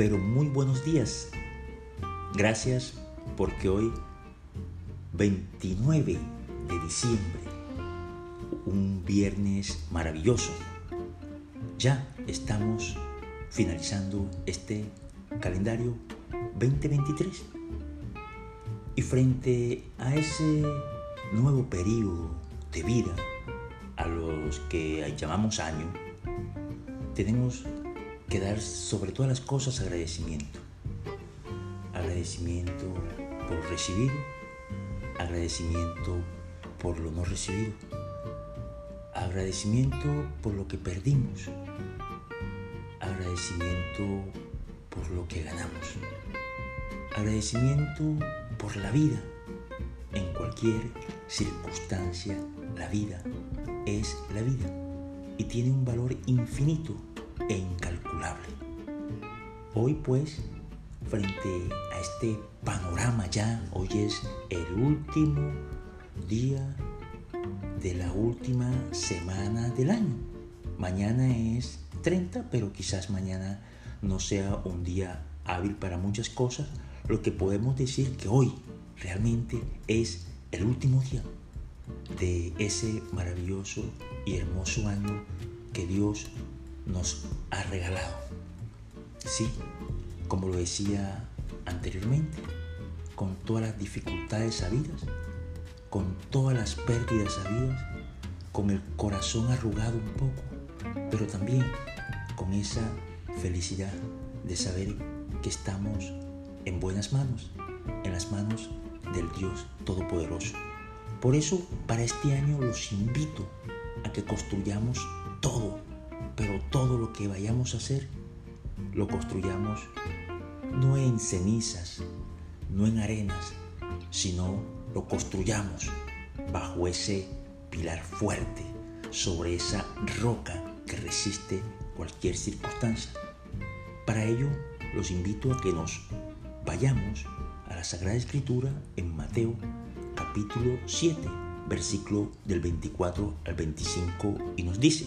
pero muy buenos días. Gracias porque hoy, 29 de diciembre, un viernes maravilloso, ya estamos finalizando este calendario 2023. Y frente a ese nuevo periodo de vida, a los que llamamos año, tenemos que dar sobre todas las cosas agradecimiento. Agradecimiento por recibir, agradecimiento por lo no recibido, agradecimiento por lo que perdimos, agradecimiento por lo que ganamos, agradecimiento por la vida. En cualquier circunstancia, la vida es la vida y tiene un valor infinito e incalculable. Hoy pues, frente a este panorama ya, hoy es el último día de la última semana del año. Mañana es 30, pero quizás mañana no sea un día hábil para muchas cosas, lo que podemos decir que hoy realmente es el último día de ese maravilloso y hermoso año que Dios nos ha regalado. Sí, como lo decía anteriormente, con todas las dificultades sabidas, con todas las pérdidas sabidas, con el corazón arrugado un poco, pero también con esa felicidad de saber que estamos en buenas manos, en las manos del Dios Todopoderoso. Por eso, para este año los invito a que construyamos todo pero todo lo que vayamos a hacer lo construyamos no en cenizas, no en arenas, sino lo construyamos bajo ese pilar fuerte, sobre esa roca que resiste cualquier circunstancia. Para ello, los invito a que nos vayamos a la Sagrada Escritura en Mateo capítulo 7, versículo del 24 al 25 y nos dice,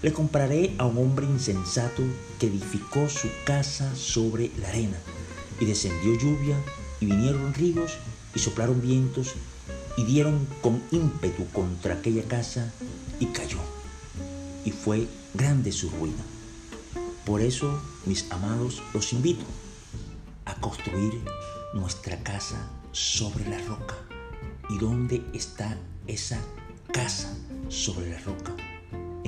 le compararé a un hombre insensato que edificó su casa sobre la arena, y descendió lluvia, y vinieron ríos, y soplaron vientos, y dieron con ímpetu contra aquella casa, y cayó. Y fue grande su ruina. Por eso, mis amados, los invito a construir nuestra casa sobre la roca. ¿Y dónde está esa casa sobre la roca?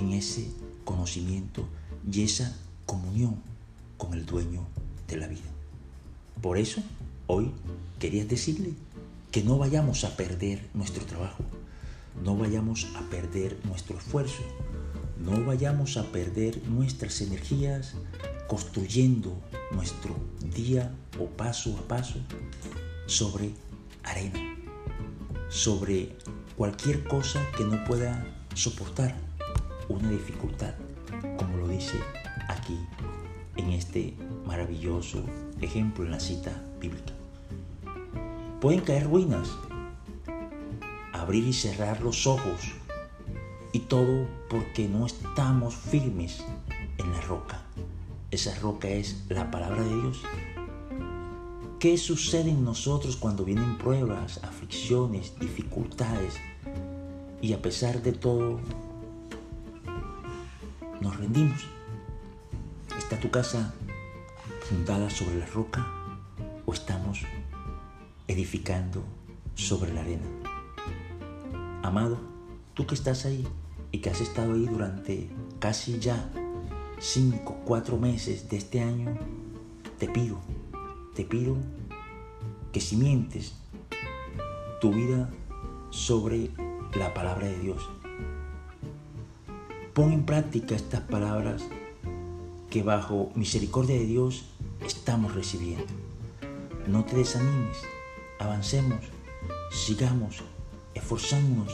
en ese conocimiento y esa comunión con el dueño de la vida. Por eso, hoy quería decirle que no vayamos a perder nuestro trabajo, no vayamos a perder nuestro esfuerzo, no vayamos a perder nuestras energías construyendo nuestro día o paso a paso sobre arena, sobre cualquier cosa que no pueda soportar una dificultad, como lo dice aquí en este maravilloso ejemplo en la cita bíblica. Pueden caer ruinas, abrir y cerrar los ojos, y todo porque no estamos firmes en la roca. Esa roca es la palabra de Dios. ¿Qué sucede en nosotros cuando vienen pruebas, aflicciones, dificultades? Y a pesar de todo, nos rendimos. ¿Está tu casa fundada sobre la roca o estamos edificando sobre la arena? Amado, tú que estás ahí y que has estado ahí durante casi ya cinco, cuatro meses de este año, te pido, te pido que cimientes tu vida sobre la palabra de Dios Pon en práctica estas palabras que bajo misericordia de Dios estamos recibiendo. no te desanimes, avancemos, sigamos, esforzándonos.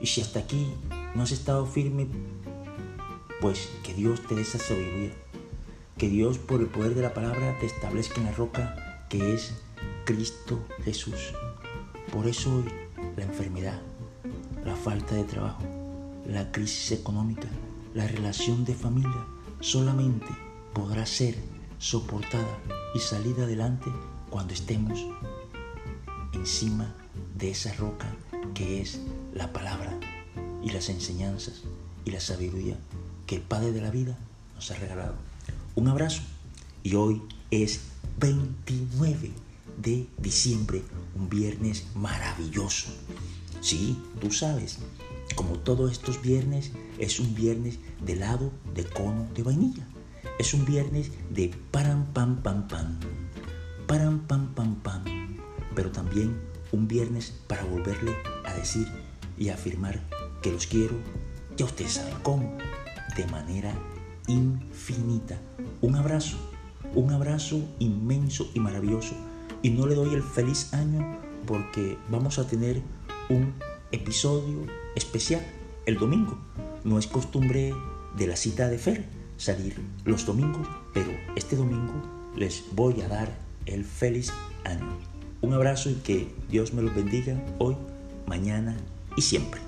Y si hasta aquí no has estado firme, pues que Dios te dé esa. Que Dios por el poder de la palabra te establezca en la roca que es Cristo Jesús. Por eso hoy la enfermedad, la falta de trabajo, la crisis económica, la relación de familia solamente podrá ser soportada y salir adelante cuando estemos encima de esa roca que es la palabra y las enseñanzas y la sabiduría que el Padre de la vida nos ha regalado. Un abrazo y hoy es 29 de diciembre, un viernes maravilloso. Sí, tú sabes, como todos estos viernes, es un viernes de helado de cono de vainilla. Es un viernes de param pam pam pam, param pam pam pam, pero también un viernes para volverle a decir y afirmar que los quiero, ya ustedes saben cómo, de manera infinita. Un abrazo, un abrazo inmenso y maravilloso. Y no le doy el feliz año porque vamos a tener un episodio especial el domingo. No es costumbre de la cita de Fer salir los domingos, pero este domingo les voy a dar el feliz año. Un abrazo y que Dios me los bendiga hoy, mañana y siempre.